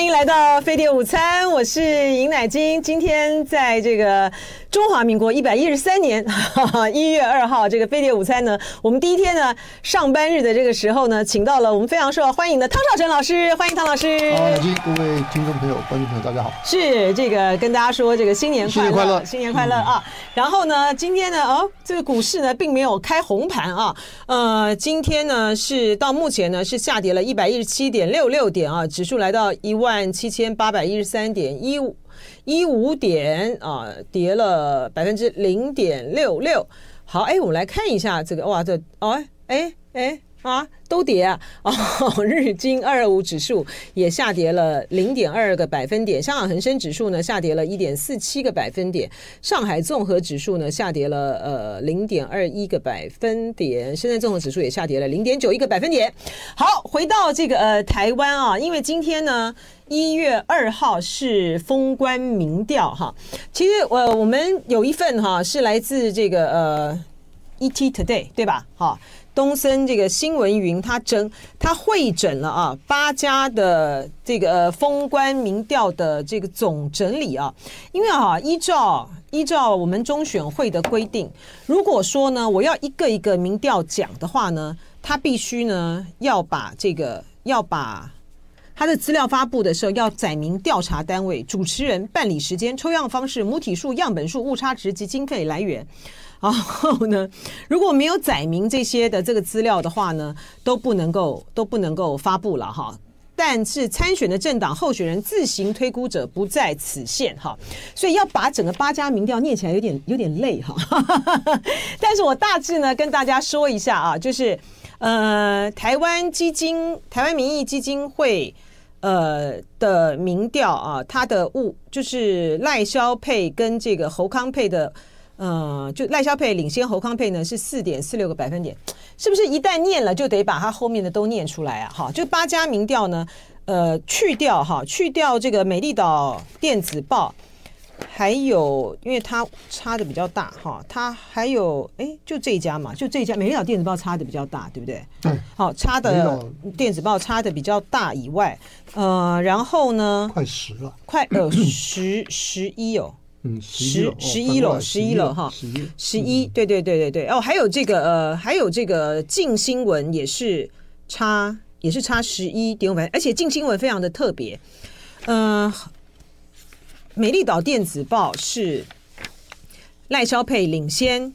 欢迎来到飞碟午餐，我是尹乃菁。今天在这个中华民国一百一十三年一月二号，这个飞碟午餐呢，我们第一天呢上班日的这个时候呢，请到了我们非常受欢迎的汤少成老师，欢迎汤老师。各位听众朋友、观众朋友，大家好。是这个跟大家说这个新年快乐，新年快乐，新年快乐啊！然后呢，今天呢，哦，这个股市呢并没有开红盘啊，呃，今天呢是到目前呢是下跌了一百一十七点六六点啊，指数来到。一万七千八百一十三点一五一五点啊，跌了百分之零点六六。好，哎，我们来看一下这个，哇，这，哦，哎，哎。啊，都跌啊！哦，日经二二五指数也下跌了零点二个百分点，香港恒生指数呢下跌了一点四七个百分点，上海综合指数呢下跌了呃零点二一个百分点，深圳综合指数也下跌了零点九一个百分点。好，回到这个呃台湾啊，因为今天呢一月二号是封关民调哈，其实呃我们有一份哈是来自这个呃 ET Today 对吧？哈。东森这个新闻云，它整它会整了啊八家的这个封关民调的这个总整理啊，因为啊依照依照我们中选会的规定，如果说呢我要一个一个民调讲的话呢，他必须呢要把这个要把他的资料发布的时候要载明调查单位、主持人、办理时间、抽样方式、母体数、样本数、误差值及经费来源。然后呢，如果没有载明这些的这个资料的话呢，都不能够都不能够发布了哈。但是参选的政党候选人自行推估者不在此限哈，所以要把整个八家民调念起来有点有点累哈。但是我大致呢跟大家说一下啊，就是呃台湾基金台湾民意基金会呃的民调啊，它的物就是赖萧配跟这个侯康配的。嗯，就赖萧佩领先侯康佩呢是四点四六个百分点，是不是一旦念了就得把它后面的都念出来啊？哈，就八家民调呢，呃，去掉哈，去掉这个美丽岛电子报，还有因为它差的比较大哈，它还有哎，就这一家嘛，就这一家美丽岛电子报差的比较大，对不对？对，好，差的电子报差的比较大以外，呃，然后呢，快十了，快呃十十一哦。嗯，十十一楼，十一楼哈，十一，对对对对对哦，还有这个呃，还有这个镜新闻也是差，也是差十一点五分，而且镜新闻非常的特别，嗯、呃，美丽岛电子报是赖萧佩领先，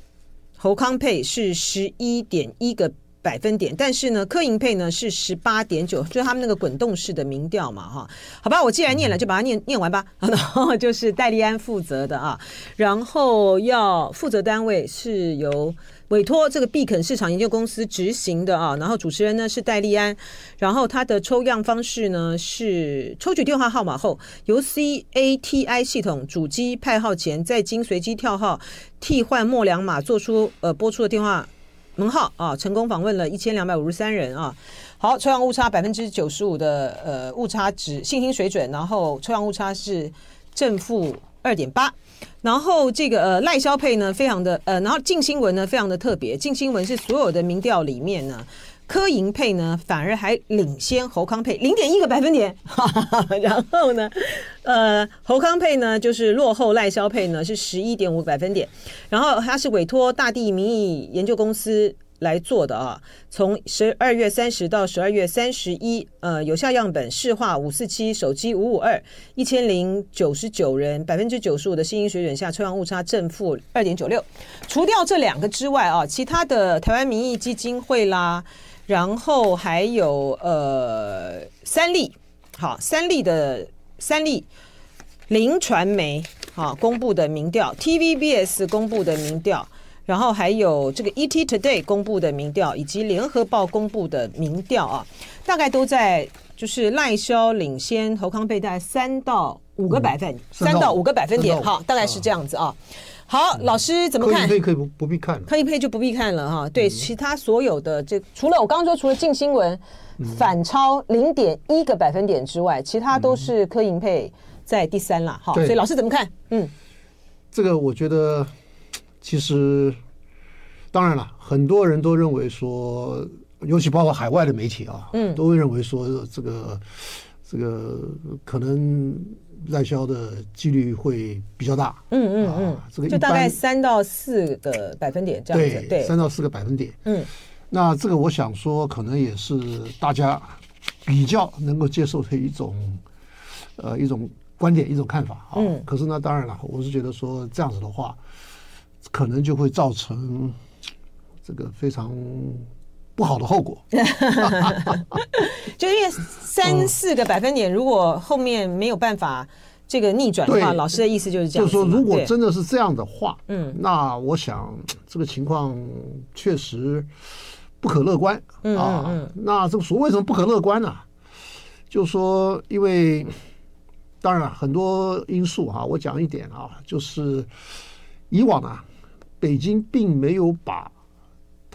侯康佩是十一点一个。百分点，但是呢，柯银配呢是十八点九，就是他们那个滚动式的民调嘛，哈，好吧，我既然念了，就把它念念完吧。然后就是戴利安负责的啊，然后要负责单位是由委托这个必肯市场研究公司执行的啊，然后主持人呢是戴利安，然后他的抽样方式呢是抽取电话号码后，由 CATI 系统主机派号前，再经随机跳号替换末两码，做出呃播出的电话。门号啊，成功访问了一千两百五十三人啊。好，抽样误差百分之九十五的呃误差值信心水准，然后抽样误差是正负二点八。然后这个呃赖萧配呢，非常的呃，然后静新闻呢非常的特别，静新闻是所有的民调里面呢。柯盈配呢，反而还领先侯康配零点一个百分点，然后呢，呃，侯康配呢就是落后赖萧配呢是十一点五个百分点，然后他是委托大地民意研究公司来做的啊，从十二月三十到十二月三十一，呃，有效样本市话五四七，手机五五二，一千零九十九人，百分之九十五的信心水准下，抽样误差正负二点九六，除掉这两个之外啊，其他的台湾民意基金会啦。然后还有呃三立，好三立的三立林传媒好公布的民调，TVBS 公布的民调，然后还有这个 ET Today 公布的民调，以及联合报公布的民调啊，大概都在就是赖萧领先侯康配大概三到五个百分，嗯、三到五个百分点，好，大概是这样子啊。好，老师怎么看？可以可以不不必看了，柯盈配就不必看了哈。对，其他所有的这除了我刚刚说，除了镜新闻反超零点一个百分点之外，其他都是科盈配在第三了。好，所以老师怎么看？嗯，这个我觉得其实当然了，很多人都认为说，尤其包括海外的媒体啊，嗯，都会认为说这个这个可能赖销的几率会比较大。嗯嗯嗯，啊、这个就大概三到四个百分点这样子。对，三到四个百分点。嗯，那这个我想说，可能也是大家比较能够接受的一种呃一种观点、一种看法啊。嗯。可是呢，当然了，我是觉得说这样子的话，可能就会造成这个非常。不好的后果，就因为三四个百分点，如果后面没有办法这个逆转的话，老师的意思就是这样。就是说，如果真的是这样的话，嗯，那我想这个情况确实不可乐观啊。那这个所谓为什么不可乐观呢？就是说，因为当然了很多因素哈，我讲一点啊，就是以往啊，北京并没有把。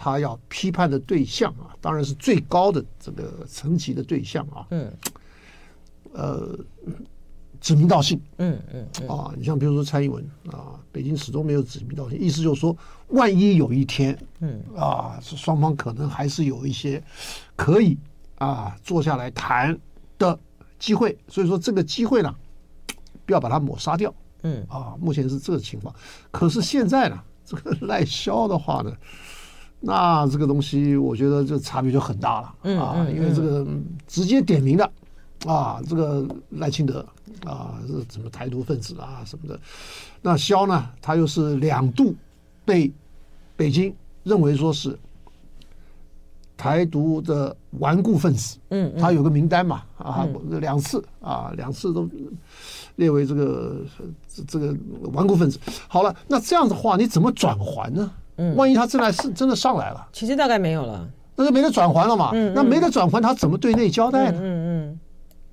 他要批判的对象啊，当然是最高的这个层级的对象啊。嗯。呃，指名道姓。嗯嗯。啊，你像比如说蔡英文啊，北京始终没有指名道姓，意思就是说，万一有一天，嗯啊，双方可能还是有一些可以啊坐下来谈的机会。所以说这个机会呢，不要把它抹杀掉。嗯。啊，目前是这个情况。可是现在呢，这个 赖萧的话呢？那这个东西，我觉得这差别就很大了啊！因为这个直接点名的啊，这个赖清德啊，是什么台独分子啊什么的。那肖呢，他又是两度被北京认为说是台独的顽固分子。嗯，他有个名单嘛啊，两次啊，两次都列为这个这个顽固分子。好了，那这样的话，你怎么转还呢？万一他真来是真的上来了，其实大概没有了，那就没得转还了嘛。那没得转还，他怎么对内交代呢？嗯嗯，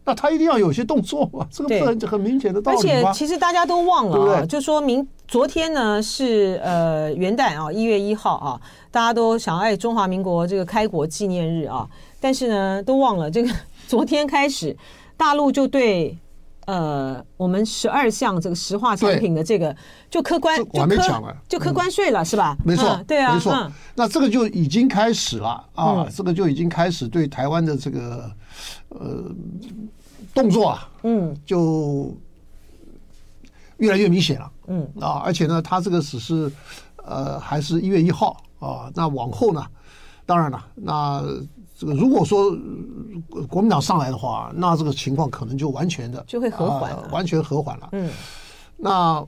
那他一定要有些动作嘛，这个不很很明显的道理。而且其实大家都忘了啊，就说明昨天呢是呃元旦啊，一月一号啊，大家都想爱中华民国这个开国纪念日啊，但是呢都忘了这个 昨天开始大陆就对。呃，我们十二项这个石化产品的这个就课关，我还没讲完，就课关税了是吧？没错，对啊，没错。那这个就已经开始了啊，这个就已经开始对台湾的这个呃动作啊，嗯，就越来越明显了，嗯啊，而且呢，它这个只是呃还是一月一号啊，那往后呢，当然了，那。这个如果说国民党上来的话，那这个情况可能就完全的就会和缓，呃，完全和缓了。嗯，那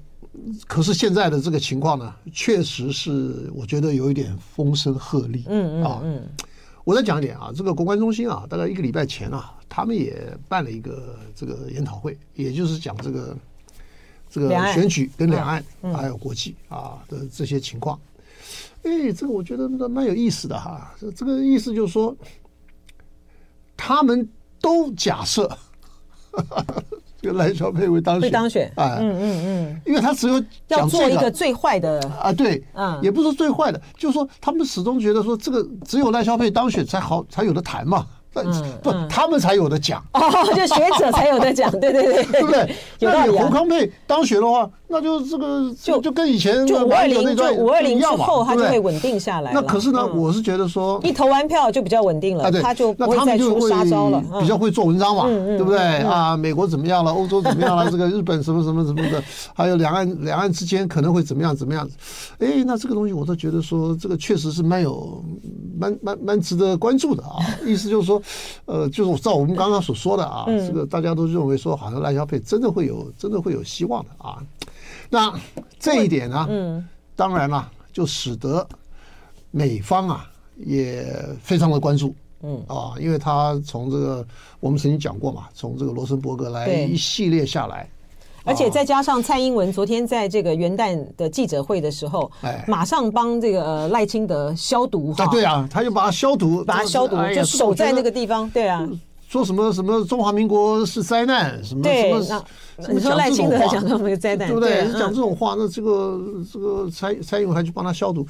可是现在的这个情况呢，确实是我觉得有一点风声鹤唳。嗯嗯啊，嗯，我再讲一点啊，这个国关中心啊，大概一个礼拜前啊，他们也办了一个这个研讨会，也就是讲这个这个选举跟两岸还有国际啊的这些情况。哎，这个我觉得蛮有意思的哈。这这个意思就是说，他们都假设这个赖小佩会当选，会当选。哎，嗯嗯嗯，因为他只有要做一个最坏的啊，对，嗯，也不是最坏的，就是说他们始终觉得说这个只有赖小佩当选才好，才有的谈嘛。不，他们才有的讲哦，就学者才有的讲，对对对，对不对？那你胡康佩当选的话，那就这个就就跟以前就五二零就五二零之后，他就会稳定下来。那可是呢，我是觉得说一投完票就比较稳定了，他就不会再出杀招了，比较会做文章嘛，对不对啊？美国怎么样了？欧洲怎么样了？这个日本什么什么什么的，还有两岸两岸之间可能会怎么样怎么样？哎，那这个东西我倒觉得说，这个确实是蛮有蛮蛮蛮值得关注的啊。意思就是说。呃，就是照我们刚刚所说的啊，这个大家都认为说，好像赖萧配真的会有，真的会有希望的啊。那这一点呢，嗯，当然了，就使得美方啊也非常的关注，嗯啊，因为他从这个我们曾经讲过嘛，从这个罗森伯格来一系列下来。而且再加上蔡英文昨天在这个元旦的记者会的时候，马上帮这个赖清德消毒哈。对啊，他就把他消毒，把他消毒，就守在那个地方。对啊，说什么什么中华民国是灾难，什么什么，你说赖清德讲这么个灾难，对不对？讲这种话，那这个这个蔡蔡英文还去帮他消毒，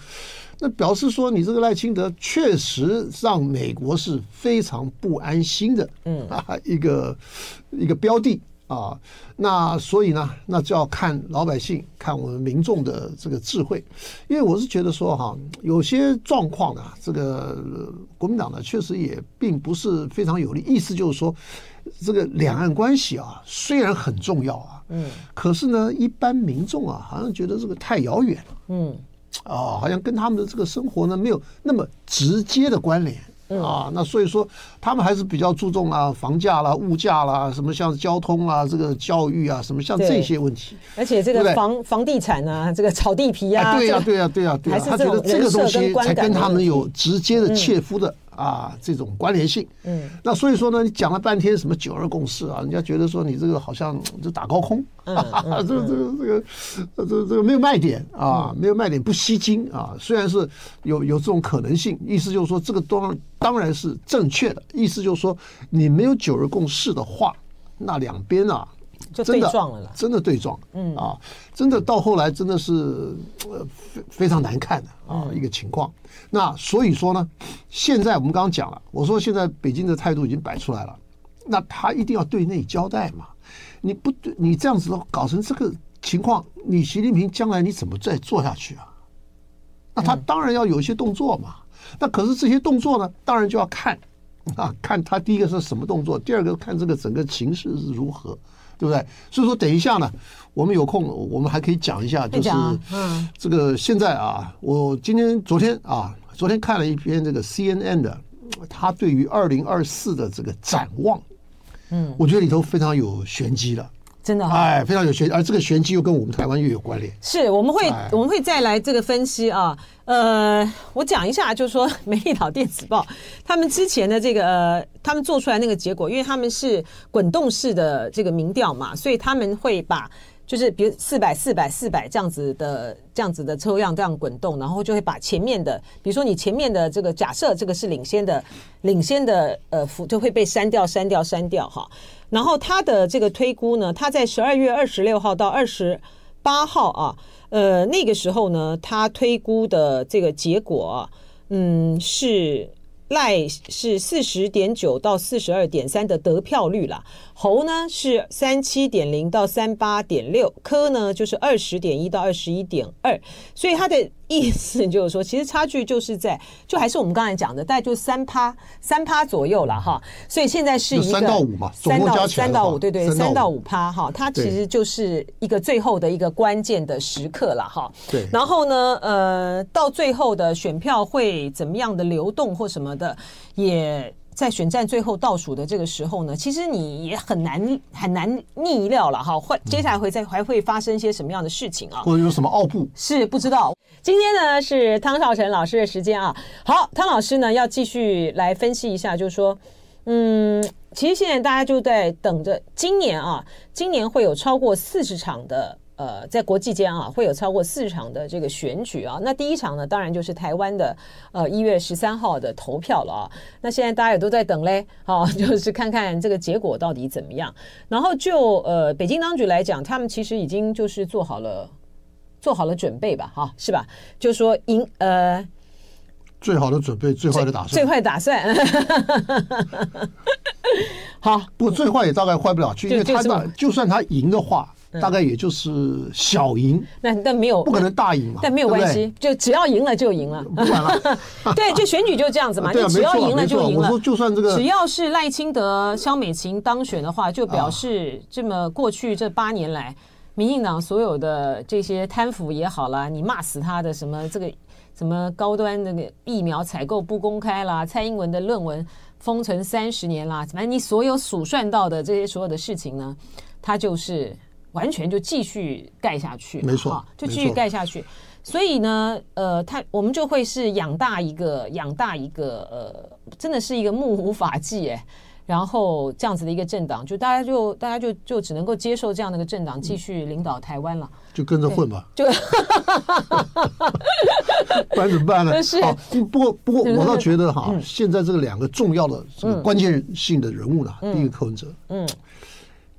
那表示说你这个赖清德确实让美国是非常不安心的，嗯啊，一个一个标的。啊，那所以呢，那就要看老百姓，看我们民众的这个智慧，因为我是觉得说哈，有些状况呢，这个国民党呢，确实也并不是非常有利。意思就是说，这个两岸关系啊，虽然很重要啊，嗯，可是呢，一般民众啊，好像觉得这个太遥远了，嗯，啊，好像跟他们的这个生活呢，没有那么直接的关联。啊，那所以说他们还是比较注重啊，房价啦、物价啦，什么像交通啊、这个教育啊，什么像这些问题。而且这个房房地产啊，这个炒地皮啊，对呀，对呀，对呀，对呀，他觉得这个东西才跟他们有直接的切肤的。啊，这种关联性，嗯，那所以说呢，你讲了半天什么九二共识啊，人家觉得说你这个好像就打高空，嗯 嗯、这个这个这个这个这个没有卖点啊，没有卖点不吸睛啊。虽然是有有这种可能性，意思就是说这个当当然是正确的，意思就是说你没有九二共识的话，那两边啊。就对撞了，真的对撞，嗯啊，真的到后来真的是呃非非常难看的啊一个情况。那所以说呢，现在我们刚刚讲了，我说现在北京的态度已经摆出来了，那他一定要对内交代嘛。你不对，你这样子搞成这个情况，你习近平将来你怎么再做下去啊？那他当然要有一些动作嘛。那可是这些动作呢，当然就要看啊，看他第一个是什么动作，第二个看这个整个情势是如何。对不对？所以说，等一下呢，我们有空，我们还可以讲一下，就是这个现在啊，我今天、昨天啊，昨天看了一篇这个 CNN 的，他对于二零二四的这个展望，嗯，我觉得里头非常有玄机了。真的，哎，非常有玄，而这个玄机又跟我们台湾又有关联。是，我们会我们会再来这个分析啊。呃，我讲一下，就是说《美丽岛电子报》他们之前的这个呃，他们做出来那个结果，因为他们是滚动式的这个民调嘛，所以他们会把。就是比如四百四百四百这样子的这样子的抽样这样滚动，然后就会把前面的，比如说你前面的这个假设这个是领先的，领先的呃幅就会被删掉删掉删掉哈。然后他的这个推估呢，他在十二月二十六号到二十八号啊，呃那个时候呢，他推估的这个结果，嗯是。赖是四十点九到四十二点三的得票率啦，侯呢是三七点零到三八点六，柯呢就是二十点一到二十一点二，所以他的。意思就是说，其实差距就是在，就还是我们刚才讲的，大概就三趴三趴左右了哈。所以现在是一个三到五嘛，三到三到五，对对，三到五趴哈。它其实就是一个最后的一个关键的时刻了哈。对。然后呢，呃，到最后的选票会怎么样的流动或什么的，也。在选战最后倒数的这个时候呢，其实你也很难很难逆料了哈。会接下来会再还会发生一些什么样的事情啊？或者有什么奥步？是不知道。今天呢是汤少成老师的时间啊。好，汤老师呢要继续来分析一下，就是说，嗯，其实现在大家就在等着今年啊，今年会有超过四十场的。呃，在国际间啊，会有超过四场的这个选举啊。那第一场呢，当然就是台湾的呃一月十三号的投票了啊。那现在大家也都在等嘞，好，就是看看这个结果到底怎么样。然后就呃北京当局来讲，他们其实已经就是做好了做好了准备吧，哈，是吧？就是说赢呃最好的准备，最坏的打算，最坏打算。好，不过最坏也大概坏不了去，因为他就，就算他赢的话。大概也就是小赢，那但没有不可能大赢嘛，但没有关系，就只要赢了就赢了，不管了。对，就选举就这样子嘛，你只要赢了就赢了。我说就算这个，只要是赖清德、萧美琴当选的话，就表示这么过去这八年来，民进党所有的这些贪腐也好啦，你骂死他的什么这个什么高端那个疫苗采购不公开啦，蔡英文的论文封存三十年啦，反正你所有数算到的这些所有的事情呢，他就是。完全就继续盖下去，没错，就继续盖下去。所以呢，呃，他我们就会是养大一个，养大一个，呃，真的是一个目无法纪哎。然后这样子的一个政党，就大家就大家就就只能够接受这样的一个政党继续领导台湾了，就跟着混吧。就，不然怎么办呢？是。不过不过 我倒觉得哈，现在这个两个重要的这个关键性的人物呢，第一个柯文哲，嗯。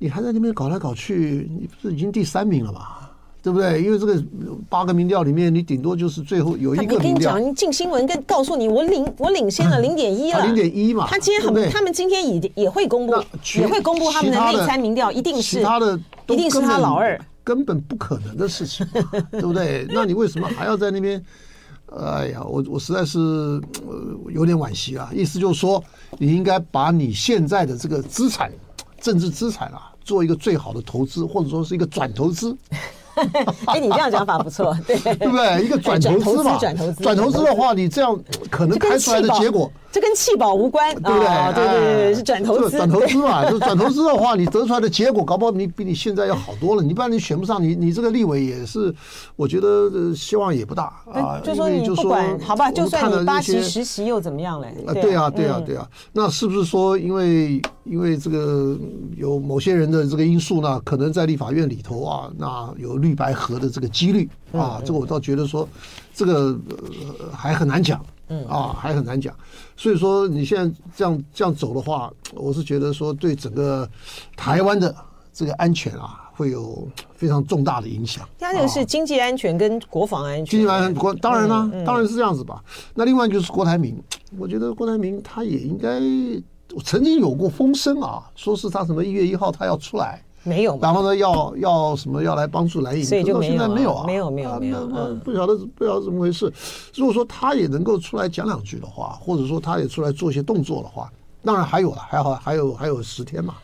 你还在那边搞来搞去，你不是已经第三名了吧？对不对？因为这个八个民调里面，你顶多就是最后有一个。我跟你讲，进新闻跟告诉你，我领我领先了零点一了。零点一嘛。他今天很，他们今天也也会公布，也会公布他们的内参民调，一定是他的，一定是他老二，根本不可能的事情，对不对？那你为什么还要在那边？哎呀，我我实在是有点惋惜啊。意思就是说，你应该把你现在的这个资产。政治资产啊，做一个最好的投资，或者说是一个转投资。哎，你这样讲法不错，对对不对？一个转投资嘛，转投资，转投资的话，你这样可能开出来的结果。这跟弃保无关，对不对？哦、对对对，是转投资。转投资嘛，就转投资的话，你得出来的结果，搞不好你比你现在要好多了。你不然你选不上，你你这个立委也是，我觉得希望也不大啊。就说你不管，好吧，就算你八席十席又怎么样嘞？啊，对啊，对啊，对啊。那是不是说，因为因为这个有某些人的这个因素呢？可能在立法院里头啊，那有绿白合的这个几率啊，这个我倒觉得说，这个呃还很难讲。嗯啊，还很难讲，所以说你现在这样这样走的话，我是觉得说对整个台湾的这个安全啊，会有非常重大的影响。它这个是经济安全跟国防安全。经济安全国当然啦，当然是这样子吧。那另外就是郭台铭，我觉得郭台铭他也应该曾经有过风声啊，说是他什么一月一号他要出来。没有，然后呢，要要什么要来帮助蓝营，所以就到现在没有啊，没有没有没有，不晓得不晓得怎么回事。如果说他也能够出来讲两句的话，或者说他也出来做一些动作的话，当然还有了，还好还有还有十天嘛。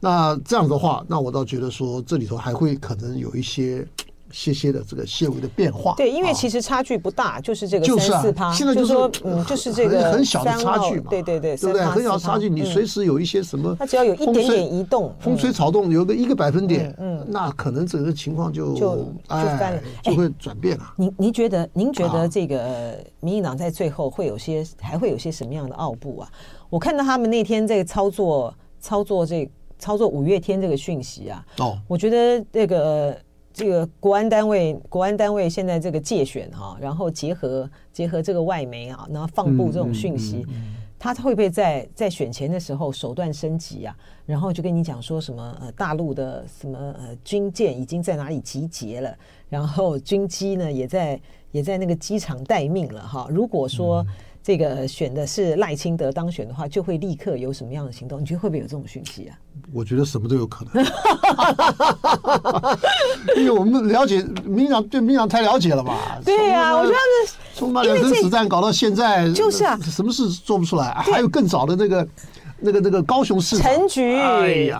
那这样的话，那我倒觉得说这里头还会可能有一些。些些的这个些微的变化，对，因为其实差距不大，就是这个三四趴，现在就是说，嗯，就是这个很小的差距嘛，对对对，对不对？很小的差距，你随时有一些什么，它只要有一点点移动，风吹草动，有个一个百分点，嗯，那可能整个情况就就就翻了，就会转变了。您您觉得，您觉得这个民进党在最后会有些，还会有些什么样的奥步啊？我看到他们那天在操作操作这操作五月天这个讯息啊，哦，我觉得那个。这个国安单位，国安单位现在这个界选哈，然后结合结合这个外媒啊，然后放布这种讯息，他会不会在在选前的时候手段升级啊？然后就跟你讲说什么呃，大陆的什么呃军舰已经在哪里集结了，然后军机呢也在也在那个机场待命了哈。如果说这个选的是赖清德当选的话，就会立刻有什么样的行动？你觉得会不会有这种讯息啊？我觉得什么都有可能，因为我们了解民进党对民进党太了解了嘛。对呀，我觉得从那两颗子弹搞到现在，就是啊，什么事做不出来？还有更早的那个。那个那个高雄市陈菊，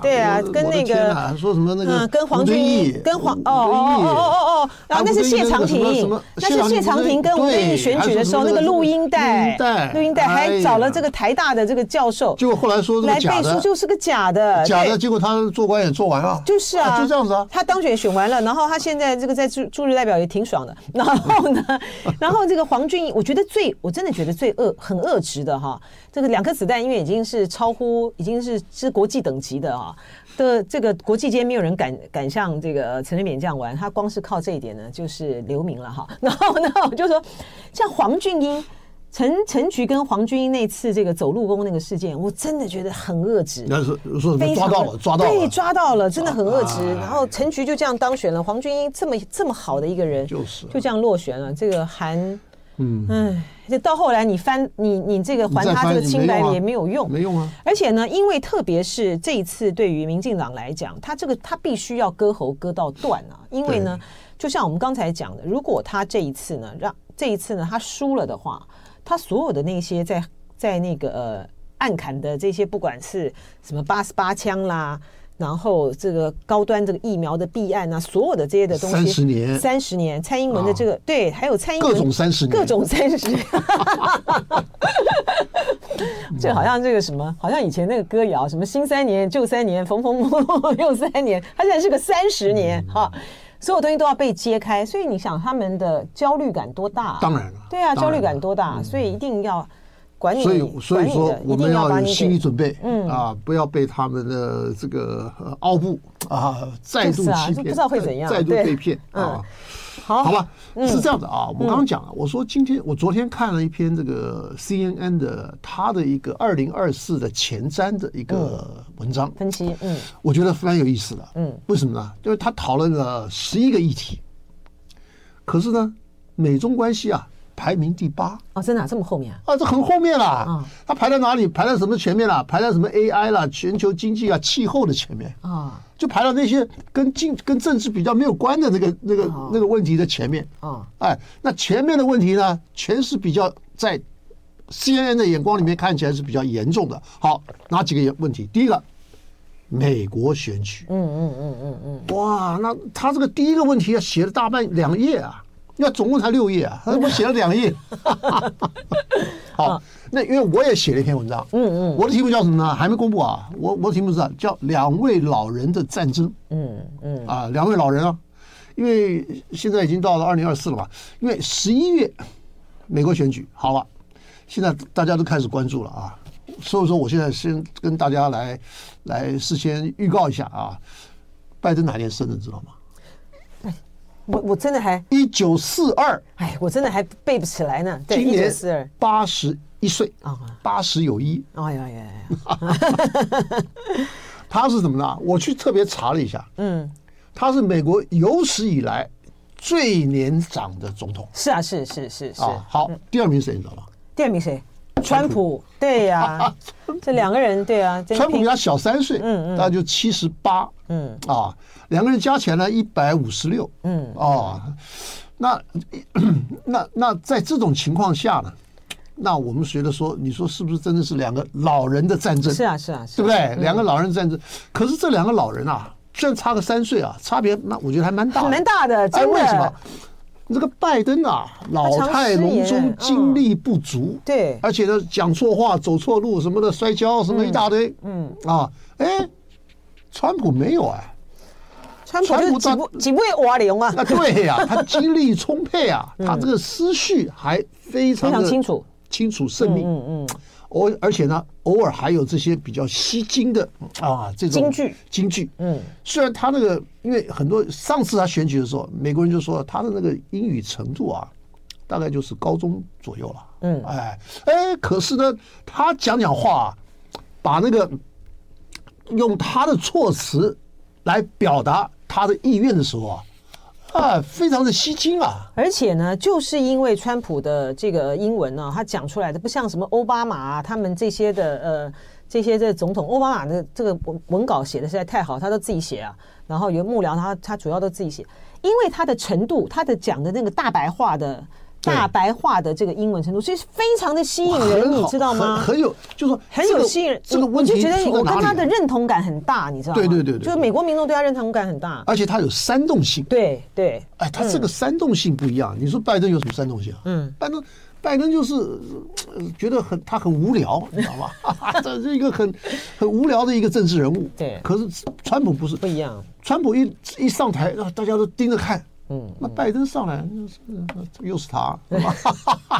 对啊，跟那个说什么那个，跟黄俊义，跟黄哦哦哦哦哦，然后那是谢长廷，那是谢长廷跟吴敦义选举的时候那个录音带，录音带还找了这个台大的这个教授，结果后来说来背书就是个假的，假的，结果他做官也做完了，就是啊，就这样子啊，他当选选完了，然后他现在这个在驻驻日代表也挺爽的，然后呢，然后这个黄俊义，我觉得最我真的觉得最恶很恶质的哈，这个两颗子弹因为已经是超。乎已经是是国际等级的啊的这个国际间没有人敢敢像这个陈水扁这样玩，他光是靠这一点呢就是留名了哈。然后呢，我就说像黄俊英、陈陈菊跟黄俊英那次这个走路工那个事件，我真的觉得很恶质。那是说抓到了，抓到了，对，抓到了，真的很恶质。然后陈菊就这样当选了，黄俊英这么这么好的一个人，就是就这样落选了。这个韩。嗯，哎，就到后来你翻你你这个还他这个清白也没有用，没用啊。而且呢，因为特别是这一次对于民进党来讲，他这个他必须要割喉割到断啊。因为呢，就像我们刚才讲的，如果他这一次呢，让这一次呢他输了的话，他所有的那些在在那个呃暗砍的这些，不管是什么八十八枪啦。然后这个高端这个疫苗的弊案啊，所有的这些的东西，三十年，三十年，蔡英文的这个对，还有蔡英文各种三十年，各种三十年，这好像这个什么，好像以前那个歌谣，什么新三年旧三年，缝缝补补又三年，它现在是个三十年哈，所有东西都要被揭开，所以你想他们的焦虑感多大？当然了，对啊，焦虑感多大，所以一定要。所以，所以说我们要有心理准备，嗯。啊，不要被他们的这个奥步啊再度欺骗，不知道会怎样，再度被骗啊。好，好吧，是这样的啊。我刚刚讲了，我说今天我昨天看了一篇这个 CNN 的他的一个二零二四的前瞻的一个文章分析，嗯，我觉得非常有意思的，嗯，为什么呢？因为他讨论了十一个议题，可是呢，美中关系啊。排名第八哦，真的这么后面啊？啊，这很后面了。它排在哪里？排在什么前面了？排在什么 AI 啦？全球经济啊，气候的前面啊，就排到那些跟经跟政治比较没有关的那个那个那个问题的前面啊。哎，那前面的问题呢，全是比较在 CNN 的眼光里面看起来是比较严重的。好，哪几个问题？第一个，美国选举。嗯嗯嗯嗯嗯。哇，那他这个第一个问题要，写了大半两页啊，要总共才六页啊，他怎么写了两页？好，那因为我也写了一篇文章。嗯嗯。我的题目叫什么呢？还没公布啊。我我的题目是叫《两位老人的战争》。嗯嗯。啊，两位老人啊，因为现在已经到了二零二四了吧，因为十一月美国选举好了，现在大家都开始关注了啊。所以说，我现在先跟大家来来事先预告一下啊，拜登哪年生的，知道吗？哎，我我真的还一九四二，哎，我真的还背不起来呢。对，今年四二八十一岁啊，八十有一。哎呀呀呀！他是怎么呢？我去特别查了一下，嗯，他是美国有史以来最年长的总统。是啊，是是是是。好，第二名谁你知道吗？第二名谁？川普，对呀，这两个人对啊，川普比他小三岁，嗯嗯，大概就七十八，嗯啊，两个人加起来呢一百五十六，嗯哦，那那那在这种情况下呢，那我们觉得说，你说是不是真的是两个老人的战争？是啊是啊，对不对？两个老人战争，可是这两个老人啊，虽然差个三岁啊，差别那我觉得还蛮大，蛮大的，真的。为什么？这个拜登啊，老态龙钟，精力不足，对，而且呢，讲错话、走错路什么的，摔跤什么一大堆，嗯啊，哎，川普没有哎，川普几不几不会瓦流啊？啊，对呀，他精力充沛啊，他这个思绪还非常的清楚、清楚、胜利，嗯嗯。偶而且呢，偶尔还有这些比较吸睛的啊，这种京剧，京剧。嗯，虽然他那个，因为很多上次他选举的时候，美国人就说他的那个英语程度啊，大概就是高中左右了。嗯，哎哎，可是呢，他讲讲话，把那个用他的措辞来表达他的意愿的时候啊。啊，非常的吸睛啊！而且呢，就是因为川普的这个英文呢，他讲出来的不像什么奥巴马，他们这些的呃这些的总统，奥巴马的这个文文稿写的实在太好，他都自己写啊。然后有幕僚他他主要都自己写，因为他的程度，他的讲的那个大白话的。大白话的这个英文程度，所以非常的吸引人，你知道吗？很有，就是说很有吸引人。这个问题，我就觉得我跟他的认同感很大，你知道吗？对对对，就是美国民众对他认同感很大，而且他有煽动性。对对，哎，他这个煽动性不一样。你说拜登有什么煽动性啊？嗯，拜登拜登就是觉得很他很无聊，你知道吗？这是一个很很无聊的一个政治人物。对，可是川普不是不一样。川普一一上台，大家都盯着看。嗯，那拜登上来，又是他，是吧？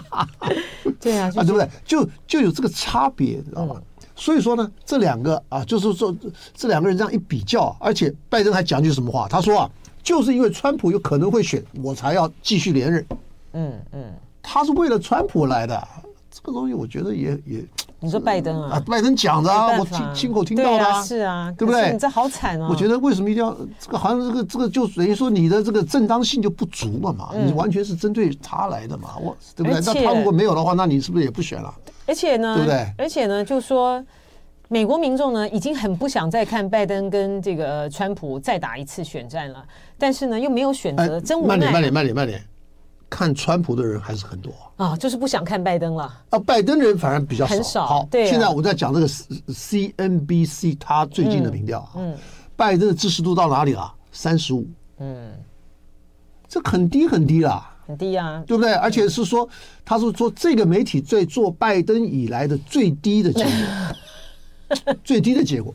对啊，啊，对不对？就就有这个差别，知道吗？所以说呢，这两个啊，就是说这两个人这样一比较，而且拜登还讲句什么话？他说啊，就是因为川普有可能会选，我才要继续连任。嗯嗯，他是为了川普来的。这个东西我觉得也也，你说拜登啊？拜登讲的啊，我亲亲口听到的，是啊，对不对？你这好惨啊！我觉得为什么一定要这个？好像这个这个就等于说你的这个正当性就不足了嘛？你完全是针对他来的嘛？我对不对？那他如果没有的话，那你是不是也不选了？而且呢，对不对？而且呢，就说美国民众呢，已经很不想再看拜登跟这个川普再打一次选战了，但是呢，又没有选择，真无奈。慢点，慢点，慢点，慢点。看川普的人还是很多啊，就是不想看拜登了啊。拜登的人反而比较少。很少。好，对。现在我在讲这个 CNBC 他最近的民调啊，嗯，拜登的支持度到哪里了？三十五。嗯，这很低很低了，很低啊，对不对？而且是说，他是说这个媒体在做拜登以来的最低的结果，最低的结果。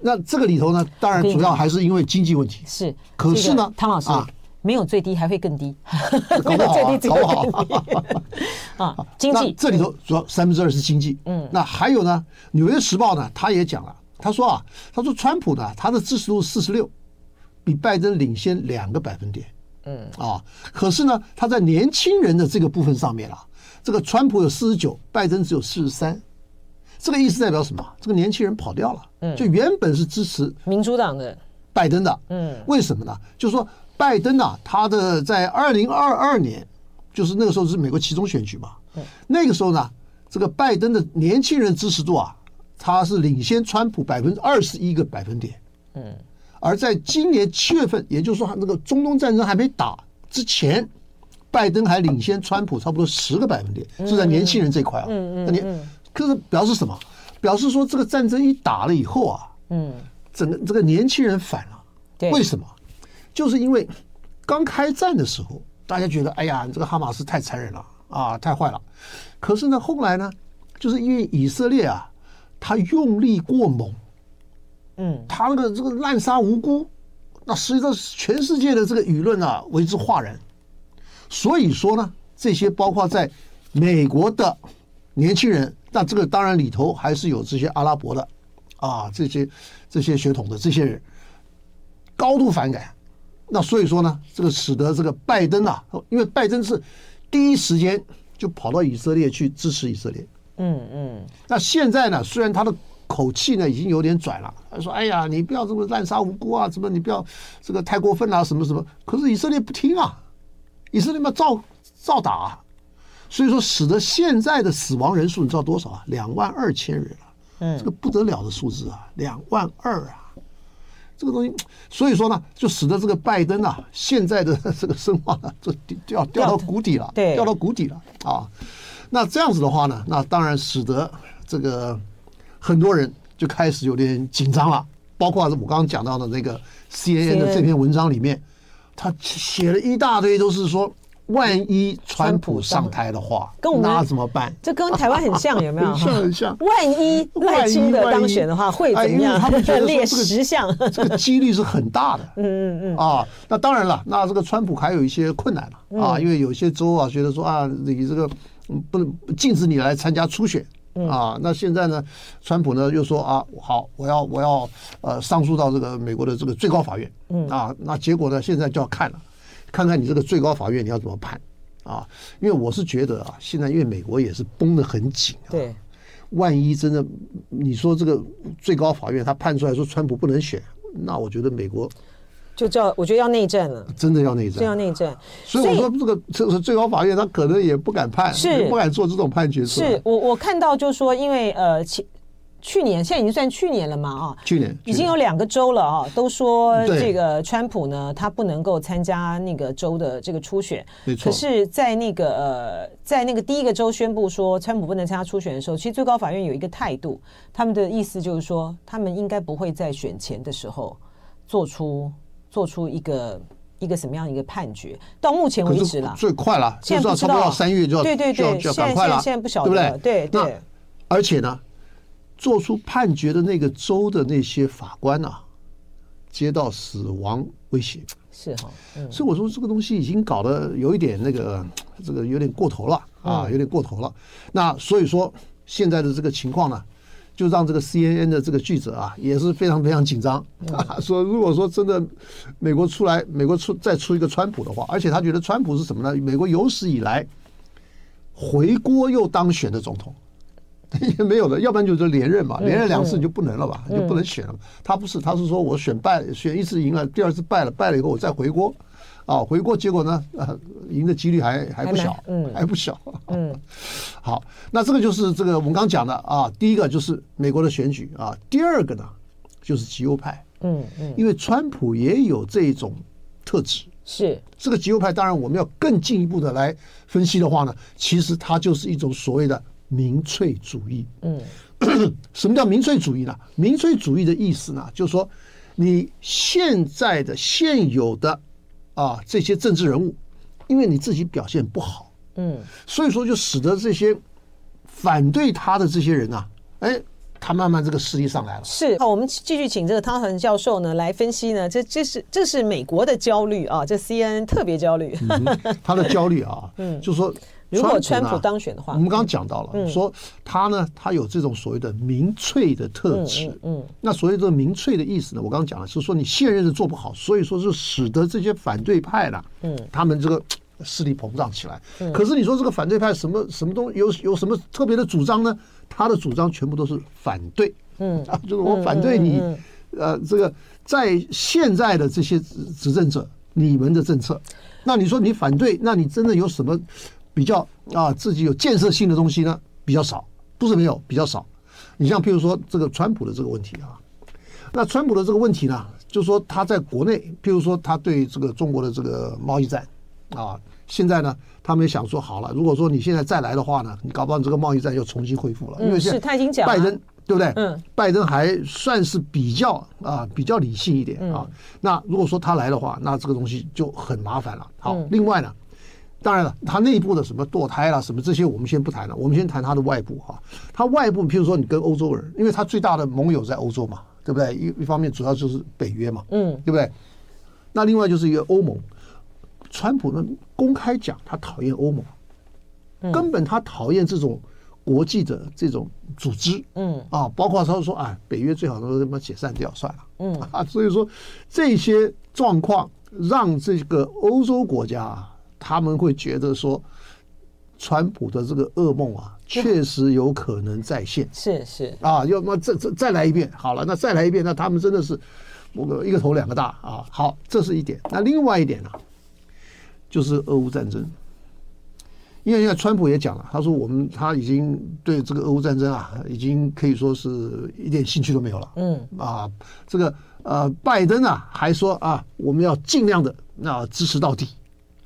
那这个里头呢，当然主要还是因为经济问题。是。可是呢，汤老师。没有最低，还会更低。没有 最低，只会更低。啊，经济这里头主要三分之二是经济。嗯，那还有呢，《纽约时报》呢，他也讲了，他说啊，他说川普呢，他的支持度四十六，比拜登领先两个百分点。嗯啊，可是呢，他在年轻人的这个部分上面啊，这个川普有四十九，拜登只有四十三。这个意思代表什么？这个年轻人跑掉了。嗯，就原本是支持民主党的拜登的。嗯，为什么呢？就是说。拜登啊，他的在二零二二年，就是那个时候是美国其中选举嘛。那个时候呢，这个拜登的年轻人支持度啊，他是领先川普百分之二十一个百分点。嗯。而在今年七月份，也就是说那个中东战争还没打之前，拜登还领先川普差不多十个百分点，是在年轻人这块啊。嗯嗯。那你可是表示什么？表示说这个战争一打了以后啊，嗯，整个这个年轻人反了。对，为什么？就是因为刚开战的时候，大家觉得哎呀，这个哈马斯太残忍了啊，太坏了。可是呢，后来呢，就是因为以色列啊，他用力过猛，嗯，他那个这个滥杀无辜，那实际上全世界的这个舆论啊为之哗然。所以说呢，这些包括在美国的年轻人，那这个当然里头还是有这些阿拉伯的啊，这些这些血统的这些人高度反感。那所以说呢，这个使得这个拜登啊，因为拜登是第一时间就跑到以色列去支持以色列。嗯嗯。那现在呢，虽然他的口气呢已经有点转了，他说：“哎呀，你不要这么滥杀无辜啊，什么你不要这个太过分啊，什么什么。”可是以色列不听啊。以色列嘛，照照打啊，所以说使得现在的死亡人数你知道多少啊？两万二千人啊，嗯，这个不得了的数字啊，两万二啊，这个东西，所以说呢，就使得这个拜登啊，现在的 这个声望啊，就掉掉到谷底了，对，掉到谷底了啊。那这样子的话呢，那当然使得这个很多人就开始有点紧张了，包括我刚刚讲到的那个 CNN 的这篇文章里面。他写了一大堆，都是说，万一川普上台的话，跟我们那怎么办？这跟台湾很像，有没有？很像很像。万一赖清德当选的话，会怎么样？他们觉得列十项，这个几率是很大的。嗯嗯嗯。啊，那当然了，那这个川普还有一些困难了啊，因为有些州啊觉得说啊，你这个不能禁止你来参加初选。啊，那现在呢，川普呢又说啊，好，我要我要呃上诉到这个美国的这个最高法院，嗯啊，那结果呢，现在就要看了，看看你这个最高法院你要怎么判啊？因为我是觉得啊，现在因为美国也是绷得很紧啊，对，万一真的你说这个最高法院他判出来说川普不能选，那我觉得美国。就叫我觉得要内战了，真的要内战，要内战。所以我说这个这个最高法院他可能也不敢判，是不敢做这种判决。是我我看到就是说，因为呃，去去年现在已经算去年了嘛啊，去年已经有两个州了啊，都说这个川普呢，他不能够参加那个州的这个初选。没错。可是，在那个呃，在那个第一个州宣布说川普不能参加初选的时候，其实最高法院有一个态度，他们的意思就是说，他们应该不会在选前的时候做出。做出一个一个什么样的一个判决？到目前为止了，最快了，现在不知道，差不多三月就要对对对，就要赶快了，现在不晓得，对不对？对对。而且呢，做出判决的那个州的那些法官啊，接到死亡威胁，是哈。所以我说这个东西已经搞得有一点那个，这个有点过头了啊，有点过头了。那所以说现在的这个情况呢？就让这个 CNN 的这个记者啊，也是非常非常紧张啊，说如果说真的美国出来，美国出再出一个川普的话，而且他觉得川普是什么呢？美国有史以来回锅又当选的总统也没有的，要不然就是连任嘛，连任两次你就不能了吧，就不能选了。他不是，他是说我选败，选一次赢了，第二次败了，败了以后我再回国。啊，回国结果呢？呃，赢的几率还还不小，嗯，还不小，嗯。好，那这个就是这个我们刚讲的啊，第一个就是美国的选举啊，第二个呢就是极右派，嗯嗯，因为川普也有这种特质，是这个极右派。当然，我们要更进一步的来分析的话呢，其实它就是一种所谓的民粹主义，嗯。什么叫民粹主义呢？民粹主义的意思呢，就是说你现在的现有的。啊，这些政治人物，因为你自己表现不好，嗯，所以说就使得这些反对他的这些人啊，哎，他慢慢这个势力上来了。是，好，我们继续请这个汤恒教授呢来分析呢，这这是这是美国的焦虑啊，这 CNN 特别焦虑，嗯、他的焦虑啊，嗯，就是说。如果川普当选的话，我们刚刚讲到了，说他呢，他有这种所谓的民粹的特质。嗯，那所谓的民粹的意思呢，我刚刚讲了，是说你现任是做不好，所以说是使得这些反对派呢，嗯，他们这个 势力膨胀起来。可是你说这个反对派什么什么东有有什么特别的主张呢？他的主张全部都是反对。嗯，啊，就是我反对你，呃，这个在现在的这些执政者，你们的政策。那你说你反对，那你真的有什么？比较啊，自己有建设性的东西呢，比较少，不是没有，比较少。你像譬如说这个川普的这个问题啊，那川普的这个问题呢，就是说他在国内，譬如说他对这个中国的这个贸易战啊，现在呢，他们也想说好了，如果说你现在再来的话呢，你搞不好这个贸易战又重新恢复了，因为现在拜登对不对？嗯，拜登还算是比较啊比较理性一点啊。那如果说他来的话，那这个东西就很麻烦了。好，另外呢，当然了，他内部的什么堕胎啦，什么这些我们先不谈了，我们先谈他的外部哈。他外部，譬如说你跟欧洲人，因为他最大的盟友在欧洲嘛，对不对？一一方面主要就是北约嘛，嗯，对不对？那另外就是一个欧盟，川普呢公开讲他讨厌欧盟，根本他讨厌这种。国际的这种组织，嗯啊，包括他说啊，北约最好都他妈解散掉算了，嗯啊，所以说这些状况让这个欧洲国家他们会觉得说，川普的这个噩梦啊，确实有可能再现，是是。啊，要么再再再来一遍，好了，那再来一遍，那他们真的是我个一个头两个大啊，好，这是一点，那另外一点呢，就是俄乌战争。因为现在川普也讲了，他说我们他已经对这个俄乌战争啊，已经可以说是一点兴趣都没有了。嗯。啊，这个呃，拜登啊还说啊，我们要尽量的那支持到底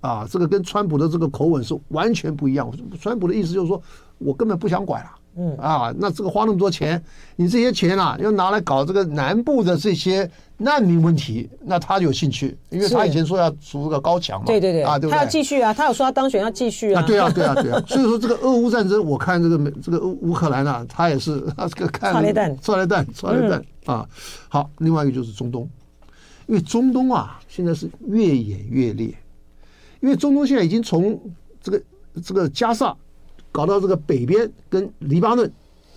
啊，这个跟川普的这个口吻是完全不一样。川普的意思就是说我根本不想管了。嗯啊，那这个花那么多钱，你这些钱啊，要拿来搞这个南部的这些难民问题，那他有兴趣，因为他以前说要筑个高墙嘛，对对对啊，对不对？他要继续啊，他有说他当选要继续啊，对啊对啊对啊，所以说这个俄乌战争，我看这个美这个乌乌克兰啊，他也是他这个看，剉咧等，剉咧等，剉咧等啊。好，另外一个就是中东，因为中东啊，现在是越演越烈，因为中东现在已经从这个这个加萨。搞到这个北边跟黎巴嫩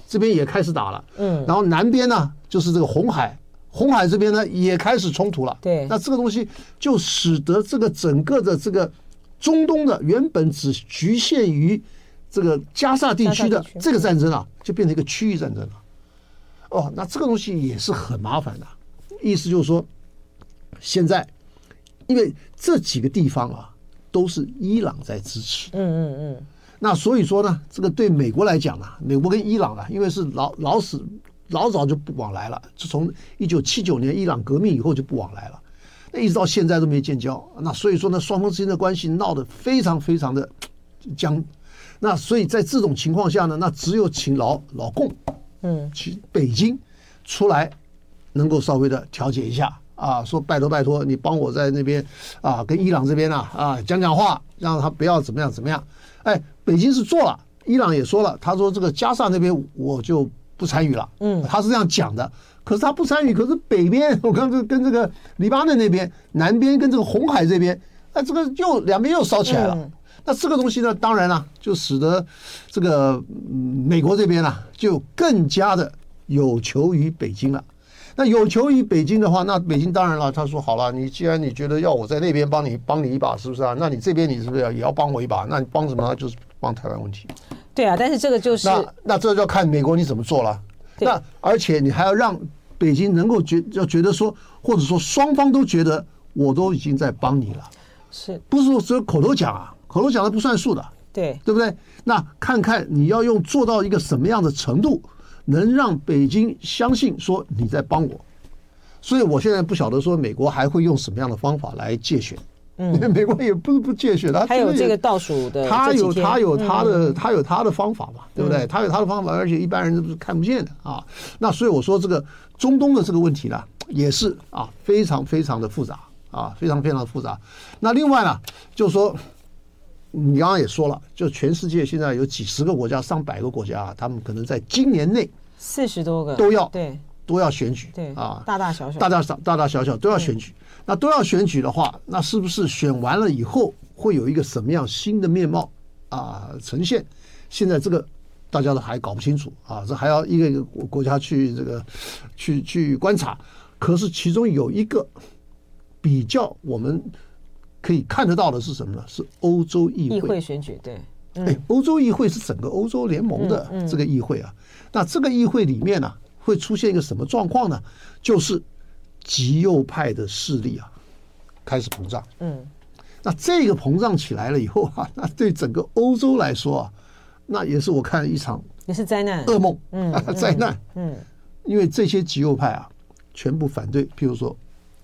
这边也开始打了，嗯，然后南边呢就是这个红海，红海这边呢也开始冲突了，对，那这个东西就使得这个整个的这个中东的原本只局限于这个加萨地区的这个战争啊，就变成一个区域战争了。哦，那这个东西也是很麻烦的，意思就是说，现在因为这几个地方啊都是伊朗在支持，嗯嗯嗯。那所以说呢，这个对美国来讲呢，美国跟伊朗啊，因为是老老死老早就不往来了，自从一九七九年伊朗革命以后就不往来了，那一直到现在都没建交。那所以说呢，双方之间的关系闹得非常非常的僵。那所以在这种情况下呢，那只有请老老共，嗯，去北京出来，能够稍微的调解一下啊，说拜托拜托你帮我在那边啊，跟伊朗这边啊啊讲讲话，让他不要怎么样怎么样。哎，北京是做了，伊朗也说了，他说这个加沙那边我就不参与了，嗯，他是这样讲的。可是他不参与，可是北边我刚这跟这个黎巴嫩那边，南边跟这个红海这边，哎，这个又两边又烧起来了。嗯、那这个东西呢，当然了，就使得这个美国这边呢，就更加的有求于北京了。那有求于北京的话，那北京当然了，他说好了，你既然你觉得要我在那边帮你帮你一把，是不是啊？那你这边你是不是要也要帮我一把？那你帮什么？就是帮台湾问题。对啊，但是这个就是那那这就要看美国你怎么做了。那而且你还要让北京能够觉要觉得说，或者说双方都觉得我都已经在帮你了，是不是说只有口头讲啊？口头讲的不算数的，对对不对？那看看你要用做到一个什么样的程度。能让北京相信说你在帮我，所以我现在不晓得说美国还会用什么样的方法来借选。嗯，美国也不是不借选，他还有这个倒数的，他有他有他的他有他的方法嘛，对不对？他有他的方法，而且一般人都是看不见的啊。那所以我说这个中东的这个问题呢，也是啊非常非常的复杂啊，非常非常的复杂。那另外呢，就是说。你刚刚也说了，就全世界现在有几十个国家、上百个国家，他们可能在今年内四十多个都要对都要选举对啊，大大小小大大小大大小小都要选举。那都要选举的话，那是不是选完了以后会有一个什么样新的面貌啊呈现？现在这个大家都还搞不清楚啊，这还要一个一个国家去这个去去观察。可是其中有一个比较我们。可以看得到的是什么呢？是欧洲议会，议会选举，对，哎，欧洲议会是整个欧洲联盟的这个议会啊。那这个议会里面呢，会出现一个什么状况呢？就是极右派的势力啊，开始膨胀。嗯，那这个膨胀起来了以后啊，那对整个欧洲来说啊，那也是我看一场也是灾难、噩梦、嗯，灾难。嗯，因为这些极右派啊，全部反对，譬如说。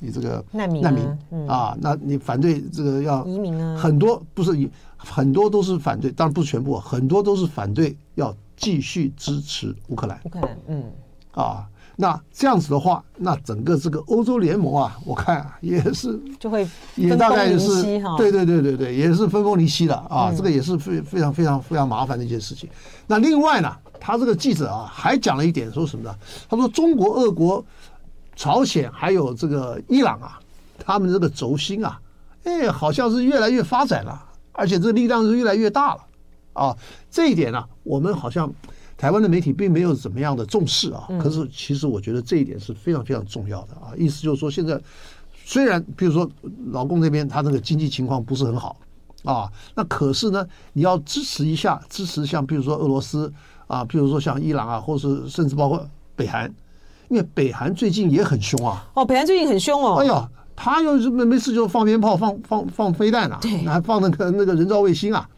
你这个难民难民啊，那你反对这个要移民啊？很多不是很多都是反对，当然不是全部，很多都是反对要继续支持乌克兰。乌克兰，嗯，啊。那这样子的话，那整个这个欧洲联盟啊，我看啊也是就会也大概也是对对对对对，也是分崩离析了啊。嗯、这个也是非非常非常非常麻烦的一件事情。那另外呢，他这个记者啊还讲了一点，说什么呢？他说中国、俄国、朝鲜还有这个伊朗啊，他们这个轴心啊，哎，好像是越来越发展了，而且这力量是越来越大了啊。这一点呢、啊，我们好像。台湾的媒体并没有怎么样的重视啊，可是其实我觉得这一点是非常非常重要的啊。意思就是说，现在虽然比如说老共这边他那个经济情况不是很好啊，那可是呢，你要支持一下，支持像比如说俄罗斯啊，比如说像伊朗啊，或是甚至包括北韩，因为北韩最近也很凶啊。哦，北韩最近很凶哦。哎呀，他又是没没事就放鞭炮、放放放飞弹啊，还放那个那个人造卫星啊。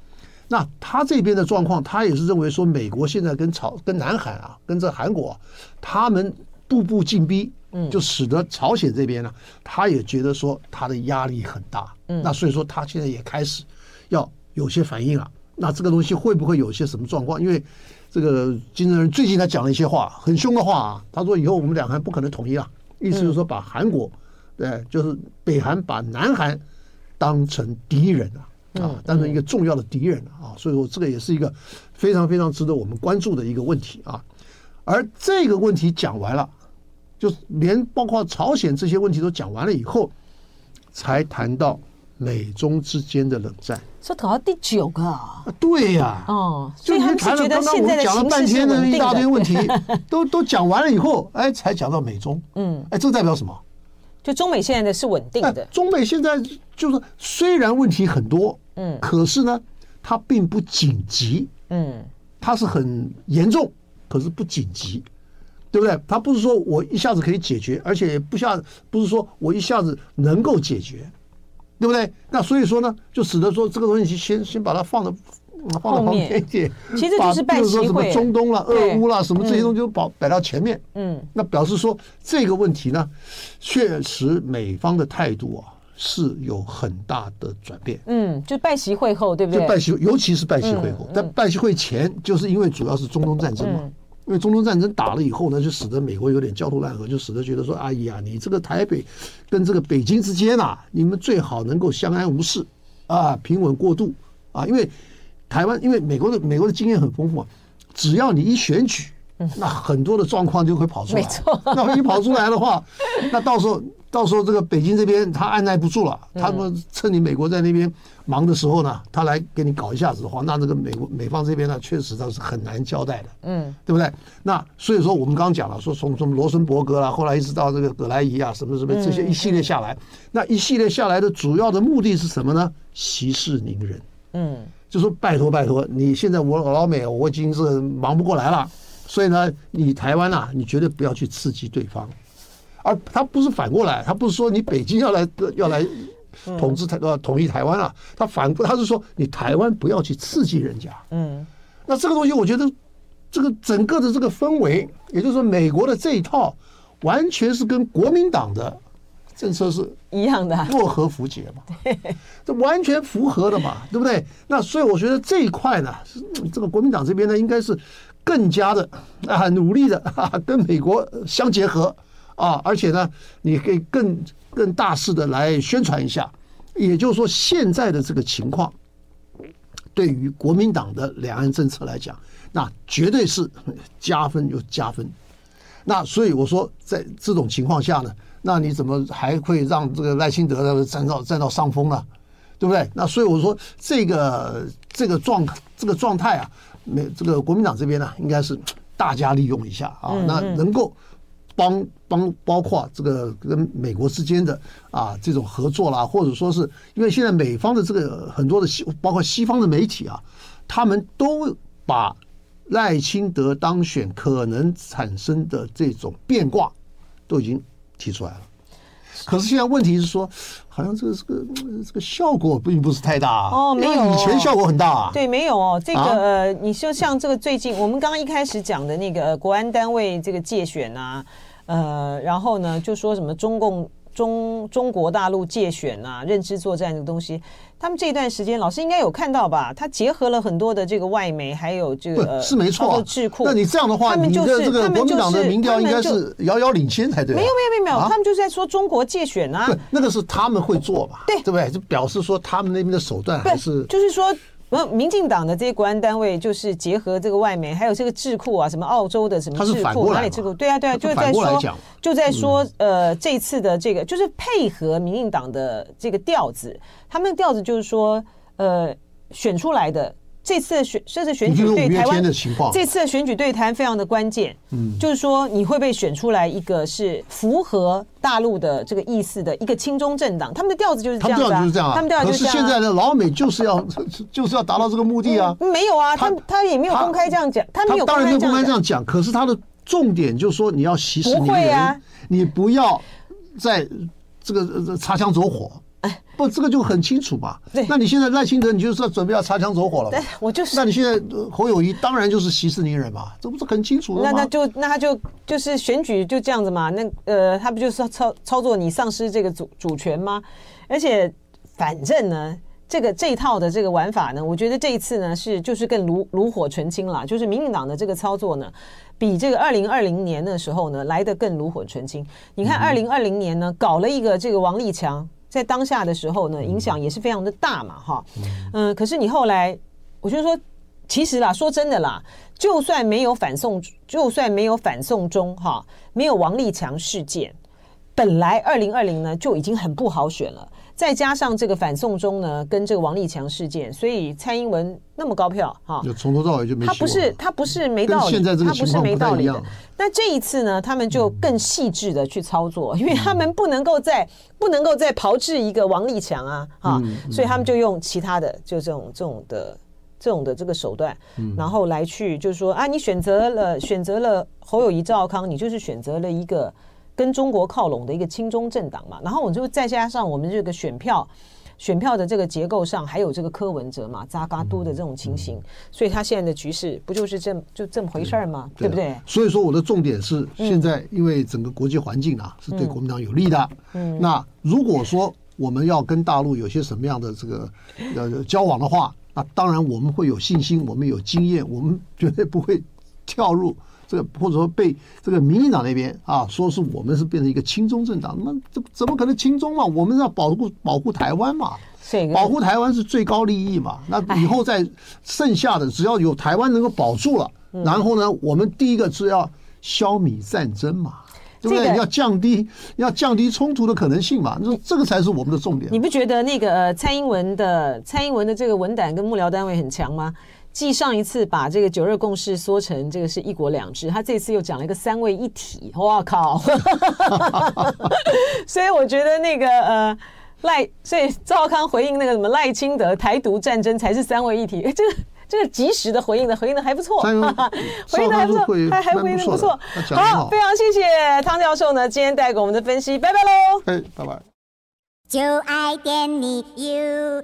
那他这边的状况，他也是认为说，美国现在跟朝跟南韩啊，跟这韩国，他们步步进逼，嗯，就使得朝鲜这边呢，他也觉得说他的压力很大，嗯，那所以说他现在也开始要有些反应了。那这个东西会不会有些什么状况？因为这个金正恩最近他讲了一些话，很凶的话啊，他说以后我们两韩不可能统一了，意思就是说把韩国，对，就是北韩把南韩当成敌人啊。啊，当成一个重要的敌人啊，所以说这个也是一个非常非常值得我们关注的一个问题啊。而这个问题讲完了，就连包括朝鲜这些问题都讲完了以后，才谈到美中之间的冷战。说搞到第九个啊？对呀，哦，就你谈了刚刚我们讲了半天的一大堆问题，都都讲完了以后，哎，才讲到美中。嗯，哎，这代表什么？就中美现在的是稳定的。中美现在就是虽然问题很多。嗯，可是呢，它并不紧急，嗯，它是很严重，可是不紧急，对不对？它不是说我一下子可以解决，而且也不下不是说我一下子能够解决，对不对？那所以说呢，就使得说这个东西先先把它放到放到旁边一点，其实就是说什么中东啦、俄乌啦，什么这些东西都摆摆到前面，嗯，那表示说这个问题呢，确实美方的态度啊。是有很大的转变，嗯，就拜习会后，对不对？就拜习，尤其是拜习会后，但拜习会前，就是因为主要是中东战争嘛，因为中东战争打了以后呢，就使得美国有点焦头烂额，就使得觉得说，哎呀，你这个台北跟这个北京之间啊，你们最好能够相安无事啊，平稳过渡啊，因为台湾，因为美国的美国的经验很丰富啊，只要你一选举，那很多的状况就会跑出来，没错，那一跑出来的话，那到时候。到时候这个北京这边他按耐不住了，他们趁你美国在那边忙的时候呢，他来给你搞一下子的话，那这个美国美方这边呢，确实他是很难交代的，嗯，对不对？那所以说我们刚刚讲了，说从从罗森伯格啦，后来一直到这个葛莱仪啊，什么什么这些一系列下来，那一系列下来的主要的目的是什么呢？息事宁人，嗯，就说拜托拜托，你现在我老美我已经是忙不过来了，所以呢，你台湾啊，你绝对不要去刺激对方。而他不是反过来，他不是说你北京要来要来统治台呃统一台湾啊，他反过他是说你台湾不要去刺激人家。嗯，那这个东西我觉得这个整个的这个氛围，也就是说美国的这一套完全是跟国民党的政策是一样的，若合符节嘛，这完全符合的嘛，对不对？那所以我觉得这一块呢，这个国民党这边呢，应该是更加的啊努力的跟美国相结合。啊，而且呢，你可以更更大肆的来宣传一下，也就是说，现在的这个情况，对于国民党的两岸政策来讲，那绝对是 加分又加分。那所以我说，在这种情况下呢，那你怎么还会让这个赖清德的占到占到上风呢？对不对？那所以我说，这个这个状这个状态啊，没这个国民党这边呢，应该是大家利用一下啊，那能够。帮帮包括这个跟美国之间的啊这种合作啦，或者说是因为现在美方的这个很多的西包括西方的媒体啊，他们都把赖清德当选可能产生的这种变卦都已经提出来了。可是现在问题是说，好像这个这个这个效果并不是太大啊。哦，没有，以前效果很大啊。对，没有哦。这个呃，你就像这个最近我们刚刚一开始讲的那个国安单位这个界选啊，呃，然后呢就说什么中共中中国大陆界选啊，认知作战这个东西。他们这一段时间，老师应该有看到吧？他结合了很多的这个外媒，还有这个是没错、啊，智库。那你这样的话，你的这个国民党的民调应该是遥遥领先才对。没有没有没有没有，他们就是在说中国界选啊。对，那个是他们会做吧？对，对不对？就表示说他们那边的手段还是就是说。那民进党的这些国安单位就是结合这个外媒，还有这个智库啊，什么澳洲的什么智库，哪里智库？对啊，对啊，就在说，就在说，呃，这次的这个就是配合民进党的这个调子，他们的调子就是说，呃，选出来的。这次选，这次选举对台湾的情况，这次的选举对台湾非常的关键。嗯，就是说你会被选出来一个是符合大陆的这个意思的一个亲中政党，他们的调子就是这样子啊。他们调子就是这样。可是现在的老美就是要 就是要达到这个目的啊。没有啊，他他也没有公开这样讲，他没有公开这样讲。当然没有公开这样讲，可是他的重点就是说你要息事宁人，你不要在这个擦枪走火。不，这个就很清楚嘛。对，那你现在赖清德，你就是要准备要擦枪走火了。对，我就是。那你现在侯友谊当然就是息事宁人嘛，这不是很清楚的吗？那那就那他就就是选举就这样子嘛。那呃，他不就是操操作你丧失这个主主权吗？而且反正呢，这个这一套的这个玩法呢，我觉得这一次呢是就是更炉炉火纯青了。就是民进党的这个操作呢，比这个二零二零年的时候呢来得更炉火纯青。你看二零二零年呢搞了一个这个王立强。在当下的时候呢，影响也是非常的大嘛，哈，嗯，可是你后来，我就说，其实啦，说真的啦，就算没有反送，就算没有反送中，哈，没有王立强事件，本来二零二零呢就已经很不好选了。再加上这个反送中呢，跟这个王立强事件，所以蔡英文那么高票哈，就从头到尾就没。他不是他不是没道理，他不是没道理的。那这一次呢，他们就更细致的去操作，因为他们不能够再不能够再炮制一个王立强啊，哈，所以他们就用其他的就这种这种的这种的这个手段，然后来去就是说啊，你选择了选择了侯友谊、赵少康，你就是选择了一个。跟中国靠拢的一个亲中政党嘛，然后我就再加上我们这个选票，选票的这个结构上，还有这个柯文哲嘛、扎嘎都的这种情形，所以他现在的局势不就是这么就这么回事儿吗？对不对？所以说我的重点是，现在因为整个国际环境啊是对国民党有利的。嗯，那如果说我们要跟大陆有些什么样的这个呃交往的话，那当然我们会有信心，我们有经验，我们绝对不会跳入。这个或者说被这个民进党那边啊说是我们是变成一个亲中政党，那这怎么可能亲中嘛？我们要保护保护台湾嘛，保护台湾是最高利益嘛。那以后在剩下的只要有台湾能够保住了，然后呢，我们第一个是要消弭战争嘛，对不对？要降低要降低冲突的可能性嘛。那这个才是我们的重点。你不觉得那个蔡英文的蔡英文的这个文胆跟幕僚单位很强吗？继上一次把这个九二共识说成这个是一国两制，他这次又讲了一个三位一体，哇靠！所以我觉得那个呃赖，所以赵康回应那个什么赖清德台独战争才是三位一体，哎，这个这个及时的回应的回应的还不错，回应的还不错，还还 回应的不错。好，非常谢谢汤教授呢，今天带给我们的分析，拜拜喽，哎，拜拜。就爱点你 U。